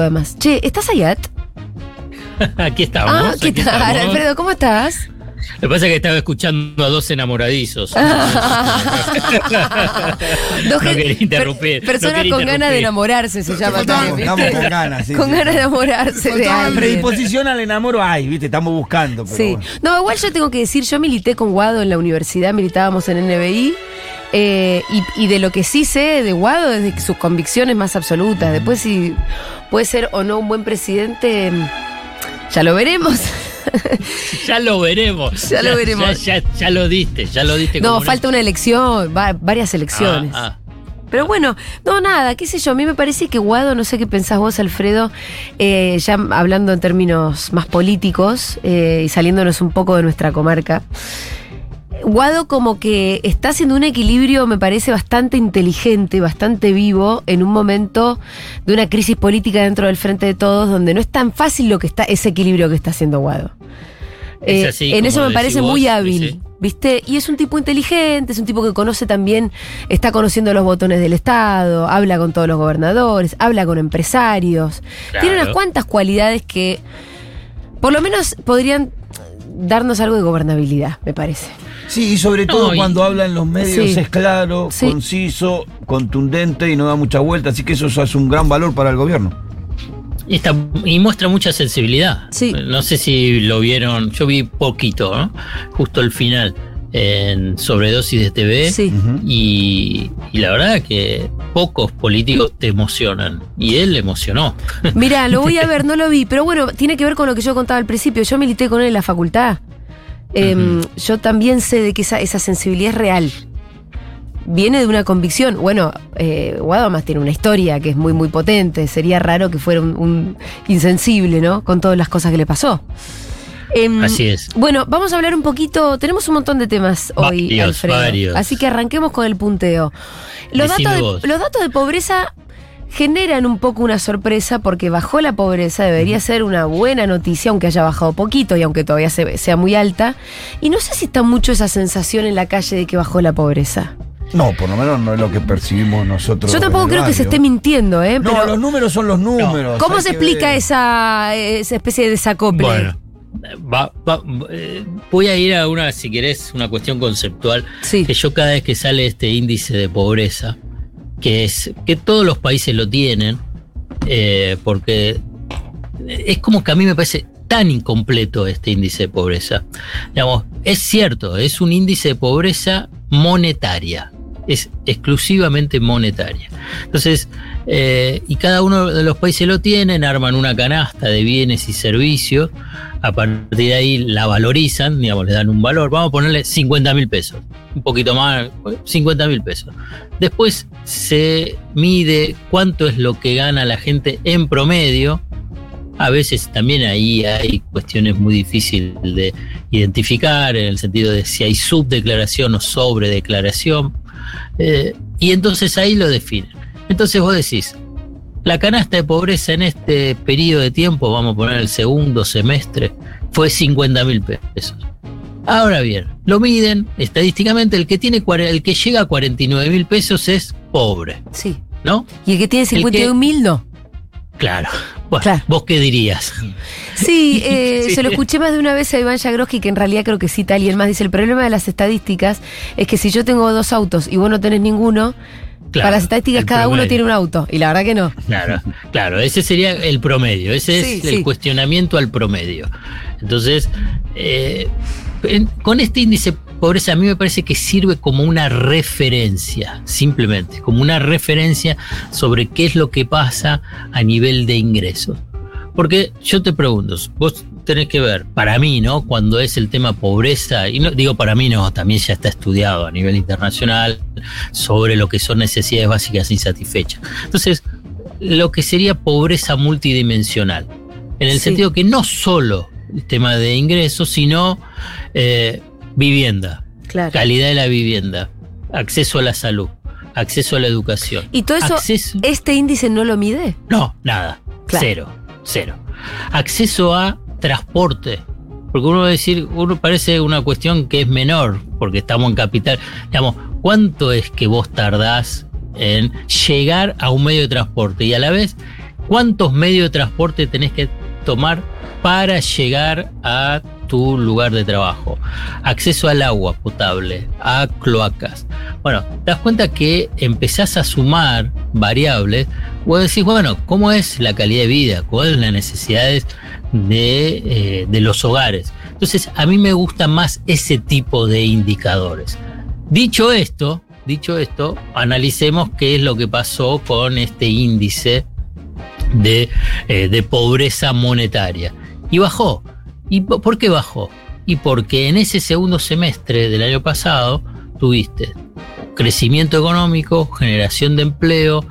además. Che, ¿estás allá? Aquí estamos. Ah, ¿qué aquí tal, estamos. Alfredo? ¿Cómo estás? Lo que pasa es que estaba escuchando a dos enamoradizos. Dos No quería interrumpir, per- Personas no quería con ganas de enamorarse se llama Estamos- también. estamos ¿viste? con ganas, sí, Con sí. ganas de enamorarse de alguien. predisposición al enamoro hay, viste, estamos buscando. Pero Sí. bueno. No, igual yo tengo que decir, yo milité con Guado en la universidad, militábamos en NBI. Eh, y, y de lo que sí sé de Guado es de sus convicciones más absolutas. Después si puede ser o no un buen presidente, ya lo veremos. Ya lo veremos. Ya lo veremos. Ya, ya- ya lo diste, ya lo diste. no, como falta una elección, va- varias elecciones. Ah, Pero bueno, no, nada, qué sé yo, a mí me parece que Guado, no sé qué pensás vos, Alfredo, eh, ya hablando en términos más políticos eh, y saliéndonos un poco de nuestra comarca. Guado como que está haciendo un equilibrio, me parece, bastante inteligente, bastante vivo, en un momento de una crisis política dentro del Frente de Todos, donde no es tan fácil lo que está, ese equilibrio que está haciendo Guado. Es Eh, en eso me parece vos, muy hábil, sí. ¿viste? Y es un tipo inteligente, es un tipo que conoce también, está conociendo los botones del Estado, habla con todos los gobernadores, habla con empresarios. Claro. Tiene unas cuantas cualidades que por lo menos podrían darnos algo de gobernabilidad, me parece. Sí, y sobre todo No, y- cuando habla en los medios Sí. es claro, Sí. conciso, contundente y no da mucha vuelta, así que eso es un gran valor para el gobierno. Y, está- y muestra mucha sensibilidad. Sí. No sé si lo vieron, yo vi poquito, ¿no? justo el final, en Sobredosis de TV. Sí. Y la verdad que pocos políticos te emocionan. Y él emocionó. Mira, lo voy a ver, no lo vi, pero bueno, tiene que ver con lo que yo contaba al principio. Yo milité con él en la facultad. Em, Yo también sé de que esa, esa sensibilidad es real. Viene de una convicción. Bueno, eh, Guado además tiene una historia que es muy, muy potente. Sería raro que fuera un, un insensible, ¿no? Con todas las cosas que le pasó. Em, Así es. Bueno, vamos a hablar un poquito. Tenemos un montón de temas hoy, Varios, Alfredo. varios. Así que arranquemos con el punteo. Los datos, de, los datos de pobreza generan un poco una sorpresa porque bajó la pobreza, debería ser una buena noticia, aunque haya bajado poquito y aunque todavía se- sea muy alta. Y no sé si está mucho esa sensación en la calle de que bajó la pobreza. No, por lo menos no es lo que percibimos nosotros. Yo tampoco creo que se esté mintiendo, ¿eh? No, Pero los números son los números. ¿Cómo se explica ver. esa, esa especie de desacople? Bueno, va- va- eh, voy a ir a una, si querés, una cuestión conceptual. Sí. Que yo cada vez que sale este índice de pobreza, que es que todos los países lo tienen, eh, porque es como que a mí me parece tan incompleto este índice de pobreza. Digamos, es cierto, es un índice de pobreza monetaria, es exclusivamente monetaria. Entonces, eh, y cada uno de los países lo tienen, arman una canasta de bienes y servicios, a partir de ahí la valorizan, digamos, le dan un valor, vamos a ponerle 50 mil pesos, un poquito más, 50 mil pesos. Después se mide cuánto es lo que gana la gente en promedio. A veces también ahí hay cuestiones muy difíciles de identificar, en el sentido de si hay subdeclaración o sobredeclaración. Eh, y entonces ahí lo definen. Entonces vos decís, la canasta de pobreza en este periodo de tiempo, vamos a poner el segundo semestre, fue 50 mil pesos. Ahora bien, lo miden estadísticamente, el que, tiene, el que llega a 49 mil pesos es pobre, Sí. ¿no? ¿Y el que tiene El que- 51 mil no? Claro. Bueno, Claro. ¿Vos qué dirías? Sí, eh, Sí. se lo escuché más de una vez a Iván Jagroski, que en realidad creo que cita alguien más. Dice, el problema de las estadísticas es que si yo tengo dos autos y vos no tenés ninguno, Claro, para las estadísticas cada uno tiene un auto. Y la verdad que no. Claro, claro, ese sería el promedio, ese Sí, es el cuestionamiento al promedio. Entonces, eh, en- con este índice de pobreza a mí me parece que sirve como una referencia, simplemente, como una referencia sobre qué es lo que pasa a nivel de ingresos. Porque yo te pregunto, vos tenés que ver, para mí, ¿no? Cuando es el tema pobreza, y no digo para mí, no, también ya está estudiado a nivel internacional sobre lo que son necesidades básicas insatisfechas. Entonces, lo que sería pobreza multidimensional, en el Sí. sentido que no solo el tema de ingresos, sino eh, vivienda, Claro. calidad de la vivienda, acceso a la salud, acceso a la educación. Y todo eso, Acceso- este índice no lo mide. no, nada. Claro. Cero. Cero. Acceso a transporte. Porque uno va a decir, uno parece una cuestión que es menor, porque estamos en capital. Digamos, ¿cuánto es que vos tardás en llegar a un medio de transporte? Y a la vez, cuántos medios de transporte tenés que tomar para llegar a tu lugar de trabajo. Acceso al agua potable, a cloacas. Bueno, te das cuenta que empezás a sumar variables. Vos decís, bueno, ¿cómo es la calidad de vida? ¿Cuáles son las necesidades de, eh, de los hogares? Entonces, a mí me gusta más ese tipo de indicadores. Dicho esto, dicho esto, analicemos qué es lo que pasó con este índice de, eh, de pobreza monetaria. Y bajó. ¿Y po- por qué bajó? Y porque en ese segundo semestre del año pasado tuviste crecimiento económico, generación de empleo,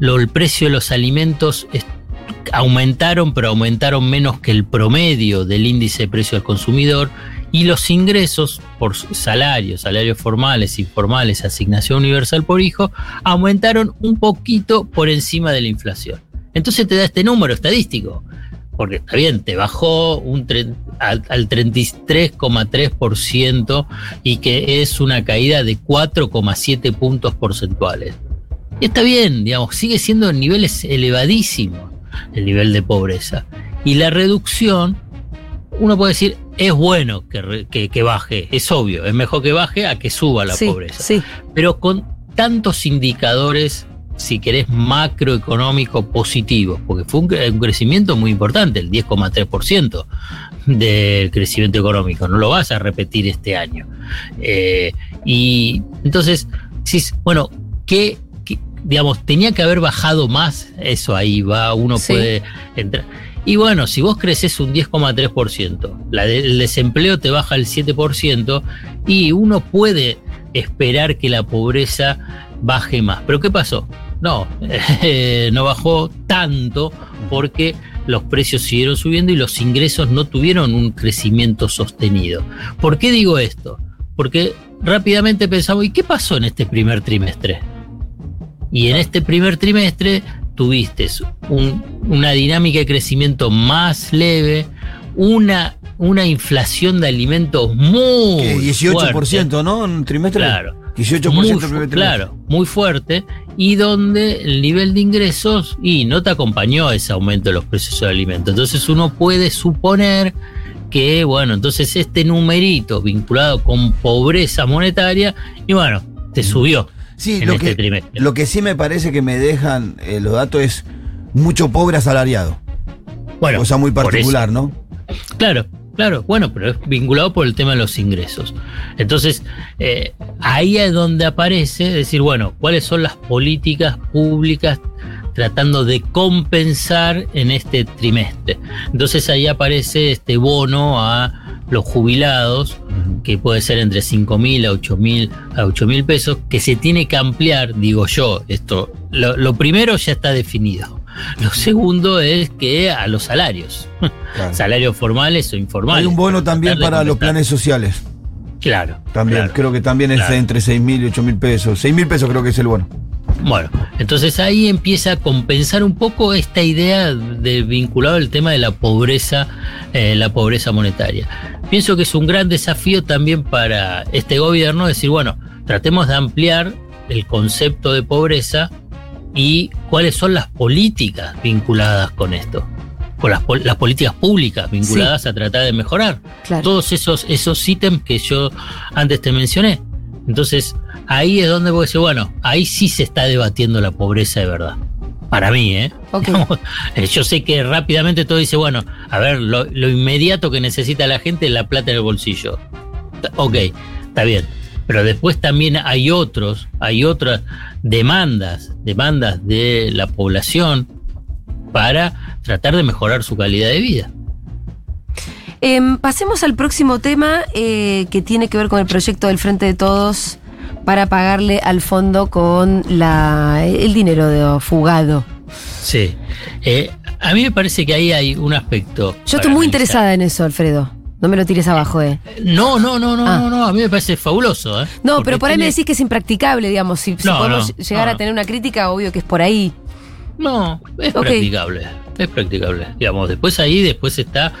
lo- el precio de los alimentos aumentaron, pero aumentaron menos que el promedio del índice de precio del consumidor y los ingresos por salarios, salarios formales, informales, asignación universal por hijo, aumentaron un poquito por encima de la inflación. Entonces te da este número estadístico, porque está bien, te bajó un al, al 33,3% y que es una caída de 4,7 puntos porcentuales. Y está bien, digamos, sigue siendo en niveles elevadísimos el nivel de pobreza. Y la reducción, uno puede decir, es bueno que, re- que- que baje, es obvio, es mejor que baje a que suba la sí, pobreza Sí, pero con tantos indicadores, si querés, macroeconómicos positivos, porque fue un crecimiento muy importante, el 10,3% del crecimiento económico, no lo vas a repetir este año. Eh, y entonces, decís, bueno, ¿qué, qué- digamos, tenía que haber bajado más, eso ahí va, uno Sí. puede entrar. Y bueno, si vos creces un 10,3%, la de- el desempleo te baja el 7%, y uno puede esperar que la pobreza baje más. Pero ¿qué pasó? No, eh, no bajó tanto porque los precios siguieron subiendo y los ingresos no tuvieron un crecimiento sostenido. ¿Por qué digo esto? Porque rápidamente pensamos, ¿y qué pasó en este primer trimestre? Y en este primer trimestre tuviste un- una dinámica de crecimiento más leve, una, una inflación de alimentos muy ¿Qué? 18%, fuerte. ¿no? En un trimestre. Claro. 18% Muy primer claro, muy fuerte, y donde el nivel de ingresos y no te acompañó ese aumento de los precios de alimentos. Entonces uno puede suponer que, bueno, entonces este numerito vinculado con pobreza monetaria, y bueno, te subió Sí, en lo este que, trimestre. lo que sí me parece que me dejan eh, los datos es mucho pobre asalariado. Bueno, cosa muy particular, ¿no? Claro, claro, bueno, pero es vinculado por el tema de los ingresos. Entonces, eh, ahí es donde aparece decir, bueno, cuáles son las políticas públicas tratando de compensar en este trimestre. Entonces ahí aparece este bono a los jubilados, que puede ser entre 5 mil a 8 mil a 8 mil pesos, que se tiene que ampliar, digo yo, esto, lo, lo primero ya está definido. Lo segundo es que a los salarios, Claro. salarios formales o informales. Hay un bono también para los planes sociales. Claro. También, claro. creo que también es entre 6 mil y 8 mil pesos. 6 mil pesos creo que es el bono. Bueno, entonces ahí empieza a compensar un poco esta idea de vinculado al tema de la pobreza, eh, la pobreza monetaria. Pienso que es un gran desafío también para este gobierno decir, bueno, tratemos de ampliar el concepto de pobreza y cuáles son las políticas vinculadas con esto, con las, pol- las políticas públicas vinculadas a tratar de mejorar claro. todos esos, esos ítems que yo antes te mencioné. Entonces, ahí es donde voy a decir, bueno, ahí sí se está debatiendo la pobreza de verdad. Para mí, ¿eh? Digamos, eh, Yo sé que rápidamente todo dice, bueno, a ver, lo, lo inmediato que necesita la gente es la plata en el bolsillo. Ok, está bien. Pero después también hay otros, hay otras demandas, demandas de la población para tratar de mejorar su calidad de vida. Em, pasemos al próximo tema eh, que tiene que ver con el proyecto del Frente de Todos para pagarle al fondo con la, el dinero de fugado. Sí. Eh, a mí me parece que ahí hay un aspecto. Yo estoy muy analizar. interesada en eso, Alfredo. No me lo tires abajo, eh. No, no, no, no, Ah. no, no, a mí me parece fabuloso. ¿eh? No, Porque pero por ahí me decís que es impracticable, digamos. Si, si No, podemos no, llegar no, a tener una crítica, obvio que es por ahí. No, es practicable. Es practicable. Digamos, después ahí, después está.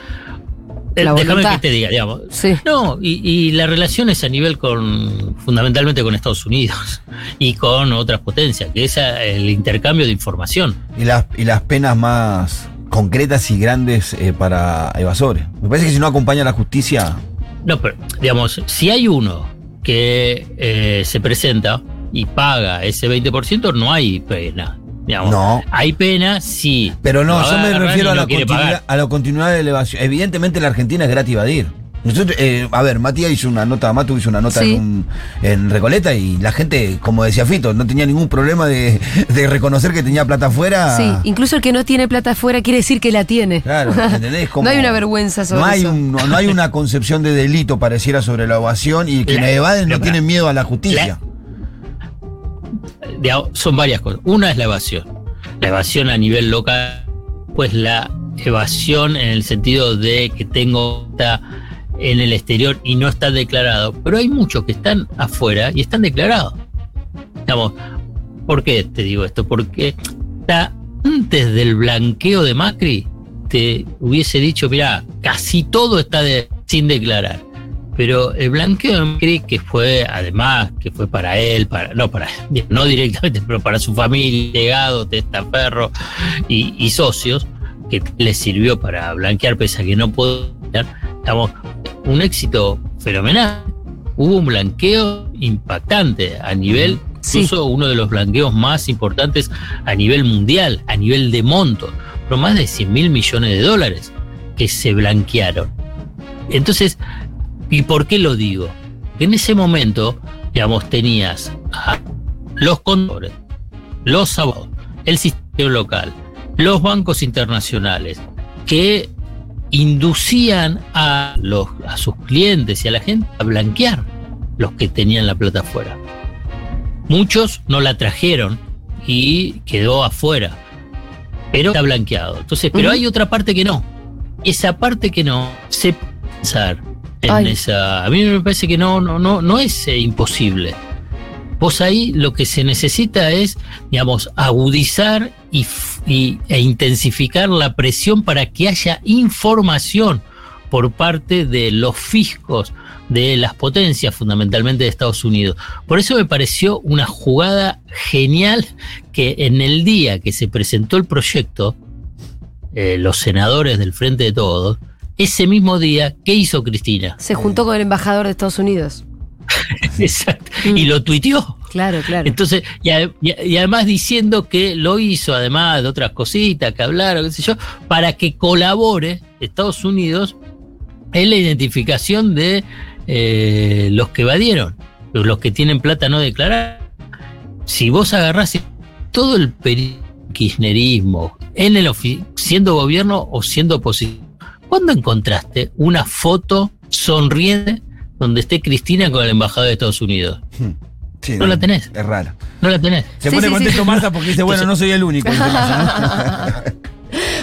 Eh, la Déjame voluntad. que te diga, digamos. Sí. No, y, y la relación es a nivel con, fundamentalmente con Estados Unidos y con otras potencias, que es el intercambio de información. Y las, y las penas más concretas y grandes eh, para evasores. Me parece que si no acompaña a la justicia. No, pero, digamos, si hay uno que eh, se presenta y paga ese 20%, no hay pena. Digamos. No. Hay pena, sí. Pero no, yo me refiero a la, a la continuidad de elevación. Evidentemente, en la Argentina es gratis evadir. Nosotros, eh, a ver, Matías hizo una nota, Matu hizo una nota Sí. en, un- en Recoleta y la gente, como decía Fito, no tenía ningún problema de, de reconocer que tenía plata afuera. Sí, incluso el que no tiene plata afuera quiere decir que la tiene. Claro, ¿entendés? Como- no hay una vergüenza sobre no hay eso. un- no, no hay una concepción de delito pareciera sobre la evasión y quienes evaden no tienen miedo a la justicia. Son varias cosas. Una es la evasión. La evasión a nivel local, pues la evasión en el sentido de que tengo está en el exterior y no está declarado. Pero hay muchos que están afuera y están declarados. Digamos, ¿por qué te digo esto? Porque antes del blanqueo de Macri, te hubiese dicho, mira, casi todo está sin declarar. Pero el blanqueo de Macri, que fue, además, que fue para él, para, no para no directamente, pero para su familia, legado, testaferro y, y socios, que le sirvió para blanquear, pese a que no pudo, estamos, un éxito fenomenal. Hubo un blanqueo impactante a nivel, Sí. incluso uno de los blanqueos más importantes a nivel mundial, a nivel de monto, pero más de 100 mil millones de dólares que se blanquearon. Entonces, ¿y por qué lo digo? En ese momento, digamos, tenías a los contadores, los abogados, el sistema local, los bancos internacionales, que inducían a, los, a sus clientes y a la gente a blanquear los que tenían la plata afuera. Muchos no la trajeron y quedó afuera, pero está blanqueado. Entonces, pero hay otra parte que no. Esa parte que no se pensar en Ay. esa. A mí me parece que no, no, no, no es eh, imposible. Vos ahí lo que se necesita es, digamos, agudizar y, y- e intensificar la presión para que haya información por parte de los fiscos de las potencias, fundamentalmente de Estados Unidos. Por eso me pareció una jugada genial que en el día que se presentó el proyecto, eh, los senadores del Frente de Todos, ese mismo día, ¿qué hizo Cristina? Se juntó con el embajador de Estados Unidos. Exacto. Y lo tuiteó. Claro, claro. Entonces, y, ade- y- y además diciendo que lo hizo, además de otras cositas que hablaron, qué sé yo, para que colabore Estados Unidos en la identificación de eh, los que evadieron, los que tienen plata no declarada. Si vos agarrás todo el kirchnerismo, en el siendo gobierno o siendo oposición, ¿cuándo encontraste una foto sonriente donde esté Cristina con el embajador de Estados Unidos? Sí, No la tenés. Es rara. No la tenés. Se Sí, pone sí, contento sí. Marta porque dice, bueno, no soy el único.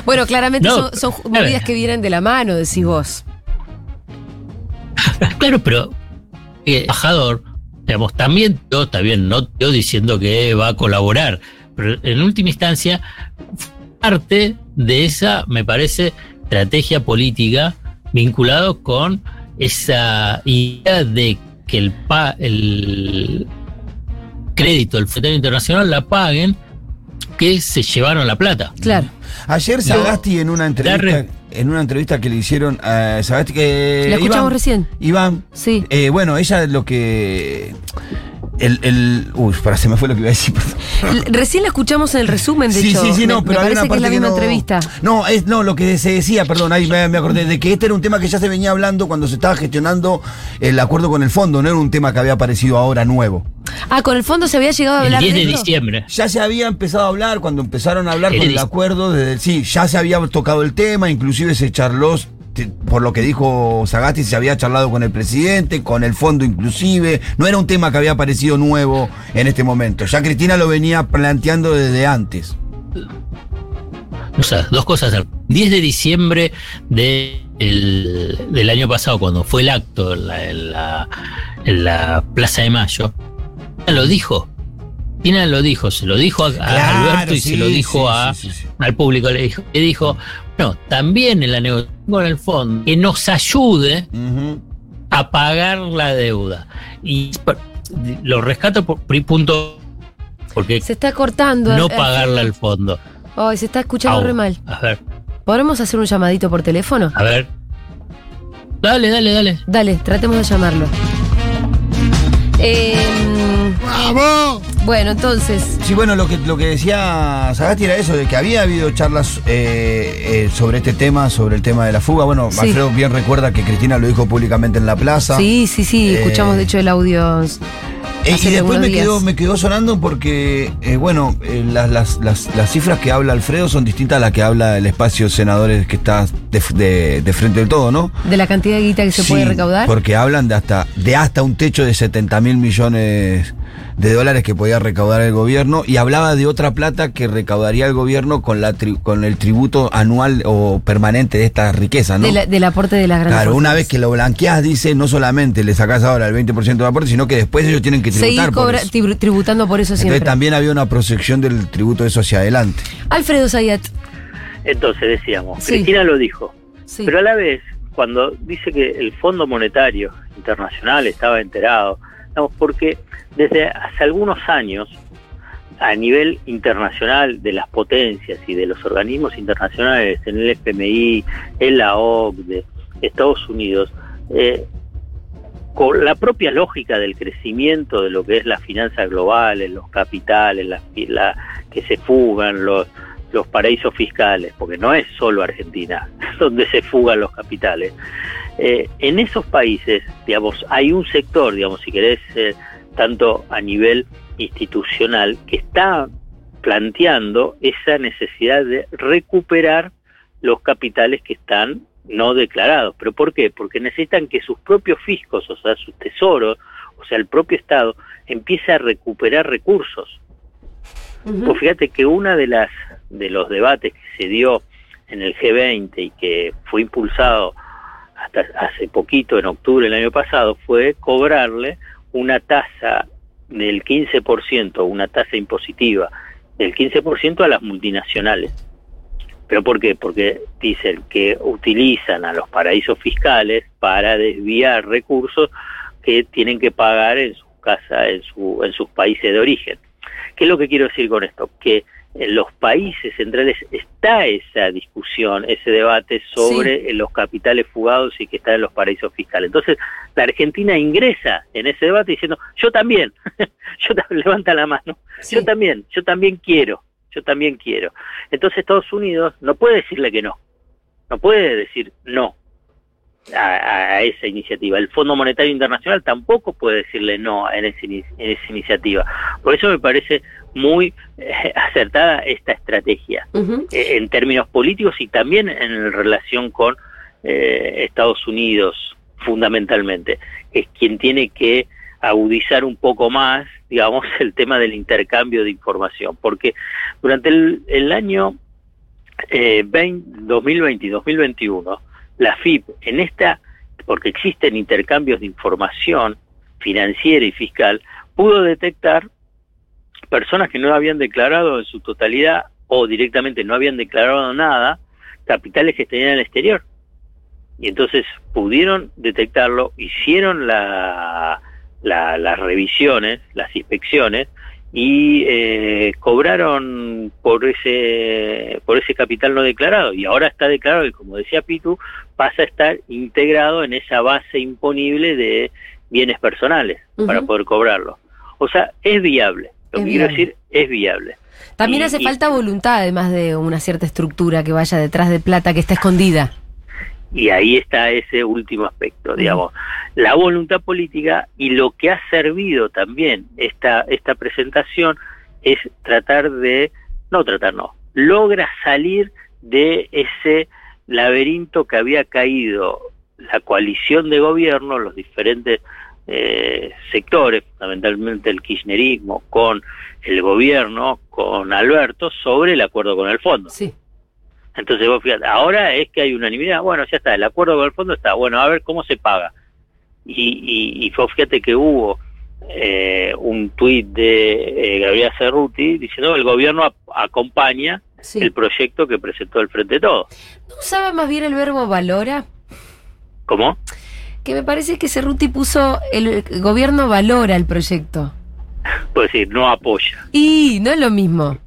Bueno, claramente No, son, son claro. movidas que vienen de la mano, decís vos. Claro, pero eh, embajador, digamos, también yo, está bien, no yo diciendo que va a colaborar, pero en última instancia, parte de esa, me parece, estrategia política vinculado con esa idea de que el, pa- el crédito del Fondo Internacional la paguen que se llevaron la plata. Claro. Ayer Sagasti en una entrevista, re- en una entrevista que le hicieron a Sagasti que La escuchamos Iván- recién. Iván, Sí. eh, bueno, ella lo que el, el uy, para se me fue lo que iba a decir. perdón. Recién la escuchamos en el resumen, de sí, hecho. sí, sí, no, me, pero me parece que es la misma no, entrevista. No, es no, lo que se decía, perdón, ahí me, me acordé de que este era un tema que ya se venía hablando cuando se estaba gestionando el acuerdo con el fondo, no era un tema que había aparecido ahora nuevo. Ah, con el fondo se había llegado a El hablar 10 de diciembre. Ya se había empezado a hablar cuando empezaron a hablar El con el acuerdo, desde, sí, ya se había tocado el tema, inclusive se charló, por lo que dijo Sagasti, se había charlado con el presidente, con el fondo inclusive, no era un tema que había aparecido nuevo en este momento, ya Cristina lo venía planteando desde antes. O sea, dos cosas. 10 de diciembre de el- del año pasado, cuando fue el acto en la, en la- en la Plaza de Mayo, lo dijo. Tina lo dijo, se lo dijo a, Alberto y sí, se lo dijo sí, a, sí. Al público. Le dijo, le dijo, también en la negociación con el fondo, que nos ayude a pagar la deuda. Y por- lo rescato por pri- punto, porque Se está cortando. no pagarla al fondo. Ay, se está escuchando re mal. A ver, ¿Podremos hacer un llamadito por teléfono? a ver. Dale, dale, dale. Dale, tratemos de llamarlo. Eh, bueno, entonces, Sí, bueno, lo que, lo que decía Sagasti era eso, de que había habido charlas eh, eh, sobre este tema, sobre el tema de la fuga. Bueno, Sí. Alfredo bien recuerda que Cristina lo dijo públicamente en la plaza. sí, sí, sí, Eh, escuchamos de hecho el audio. Hace y después me quedó, me quedó sonando porque, bueno, las, las, las, las cifras que habla Alfredo son distintas a las que habla el espacio senadores que está de, de- de frente del todo, ¿no? De la cantidad de guita que se Sí, puede recaudar. Porque hablan de hasta, de hasta un techo de 70 mil millones de dólares que podía recaudar el gobierno y hablaba de otra plata que recaudaría el gobierno con, la tri- con el tributo anual o permanente de esta riqueza, ¿no? de la- del aporte de las grandes Claro, una vez que lo blanqueás, dice, no solamente le sacás ahora el 20% de aporte, sino que después ellos tienen que tributar Seguir por eso. tribu- tributando por eso Entonces siempre. también había una proyección del tributo de eso hacia adelante. Alfredo Zayat. Entonces decíamos, Sí. Cristina lo dijo, Sí. pero a la vez, cuando dice que el Fondo Monetario Internacional estaba enterado, digamos, porque desde hace algunos años, a nivel internacional de las potencias y de los organismos internacionales, en el FMI, en la OCDE, Estados Unidos, eh, con la propia lógica del crecimiento de lo que es la finanza global, en los capitales, la- que se fugan los, los paraísos fiscales, porque no es solo Argentina donde se fugan los capitales. Eh, en esos países, digamos, hay un sector, digamos, si querés, eh, tanto a nivel institucional, que está planteando esa necesidad de recuperar los capitales que están no declarados. ¿Pero por qué? Porque necesitan que sus propios fiscos, o sea, sus tesoros, o sea, el propio Estado, empiece a recuperar recursos. Ujú. Pues fíjate que una de las de los debates que se dio en el G20 y que fue impulsado hasta hace poquito, en octubre del año pasado, fue cobrarle una tasa del 15%, una tasa impositiva del 15% a las multinacionales. ¿Pero por qué? Porque dicen que utilizan a los paraísos fiscales para desviar recursos que tienen que pagar en su casa, en, su, en sus países de origen. ¿Qué es lo que quiero decir con esto? Que en los países centrales está esa discusión, ese debate sobre los capitales fugados y que están en los paraísos fiscales. Entonces, la Argentina ingresa en ese debate diciendo, yo también, yo ta- levanta la mano, Sí. yo también, yo también quiero, yo también quiero. Entonces Estados Unidos no puede decirle que no, no puede decir no a, a esa iniciativa. El Fondo Monetario Internacional tampoco puede decirle no en ini- en esa iniciativa. Por eso me parece muy eh, acertada esta estrategia eh, en términos políticos y también en relación con eh, Estados Unidos, fundamentalmente, es quien tiene que agudizar un poco más, digamos, el tema del intercambio de información, porque durante el, el año eh, 20 2020 y 2021, la FIP, en esta, porque existen intercambios de información financiera y fiscal, pudo detectar personas que no habían declarado en su totalidad o directamente no habían declarado nada, capitales que tenían en el exterior. Y entonces pudieron detectarlo, hicieron la, la- las revisiones, las inspecciones, y eh, cobraron por ese por ese capital no declarado. Y ahora está declarado y como decía Pitu pasa a estar integrado en esa base imponible de bienes personales para poder cobrarlo. O sea es viable lo Es que quiero viable. decir es viable También Y- hace y- falta voluntad, además de una cierta estructura que vaya detrás de plata que está escondida. Y ahí está ese último aspecto, digamos, la voluntad política y lo que ha servido también esta, esta presentación es tratar de, no tratar, no, logra salir de ese laberinto que había caído la coalición de gobierno, los diferentes eh, sectores, fundamentalmente el kirchnerismo, con el gobierno, con Alberto, sobre el acuerdo con el fondo. Sí. Entonces vos fíjate, ahora es que hay unanimidad, bueno, ya está, el acuerdo con el fondo está, bueno, a ver cómo se paga. Y, y, y vos fíjate que hubo eh, un tuit de eh, Gabriela Cerruti diciendo que el gobierno ap- acompaña Sí. el proyecto que presentó el Frente de Todo. ¿No usaba más bien el verbo valora? ¿Cómo? Que me parece que Cerruti puso el gobierno valora el proyecto. Puedo decir, no apoya. Y no es lo mismo.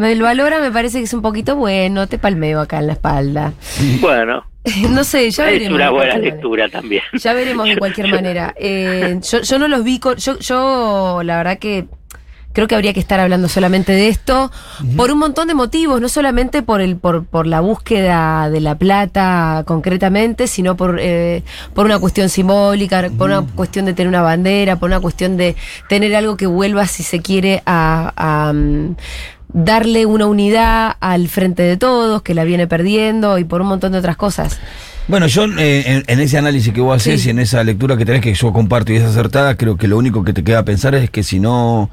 El valora me parece que es un poquito bueno, te palmeo acá en la espalda. Bueno, No sé, ya es veremos. una de buena manera. lectura también. Ya veremos de cualquier manera. Eh, yo, yo no los vi, con- yo, yo la verdad que creo que habría que estar hablando solamente de esto por un montón de motivos, no solamente por el por, por la búsqueda de la plata concretamente, sino por eh, por una cuestión simbólica, por una cuestión de tener una bandera, por una cuestión de tener algo que vuelva, si se quiere, a, a, mm, darle una unidad al frente de todos, que la viene perdiendo, y por un montón de otras cosas. Bueno, yo eh, en, en ese análisis que vos haces Sí. y en esa lectura que tenés que yo comparto y es acertada, creo que lo único que te queda pensar es que si no,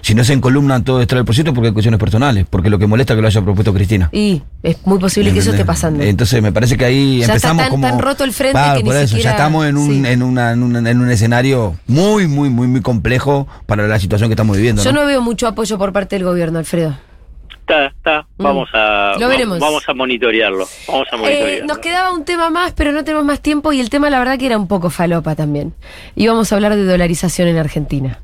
si no se encolumnan todo esto del proyecto, porque hay cuestiones personales, porque lo que molesta es que lo haya propuesto Cristina. Y es muy posible que eso esté pasando. Entonces me parece que ahí Ya está empezamos tan- como tan roto el frente Claro, que ni por eso, siquiera- ya estamos en un, sí. en, una, en, un, en un escenario muy, muy, muy, muy complejo para la situación que estamos viviendo. Yo ¿no? no veo mucho apoyo por parte del gobierno, Alfredo. Está, está. Vamos a, Mm. Lo veremos. vamos a monitorearlo. Vamos a Eh, monitorearlo. nos quedaba un tema más, pero no tenemos más tiempo y el tema la verdad que era un poco falopa también. Íbamos a hablar de dolarización en Argentina.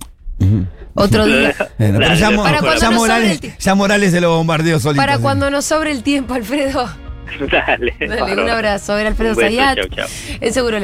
Otro día. Bueno, pero Dale, ya, para Mo- cuando ya nos sobre Morales, el ti- ya Morales se lo bombardeó solito. Para así. cuando nos sobre el tiempo, Alfredo. Dale. Dale, un abrazo. Era Alfredo Un beso, Zayat. chau, chau. En seguro.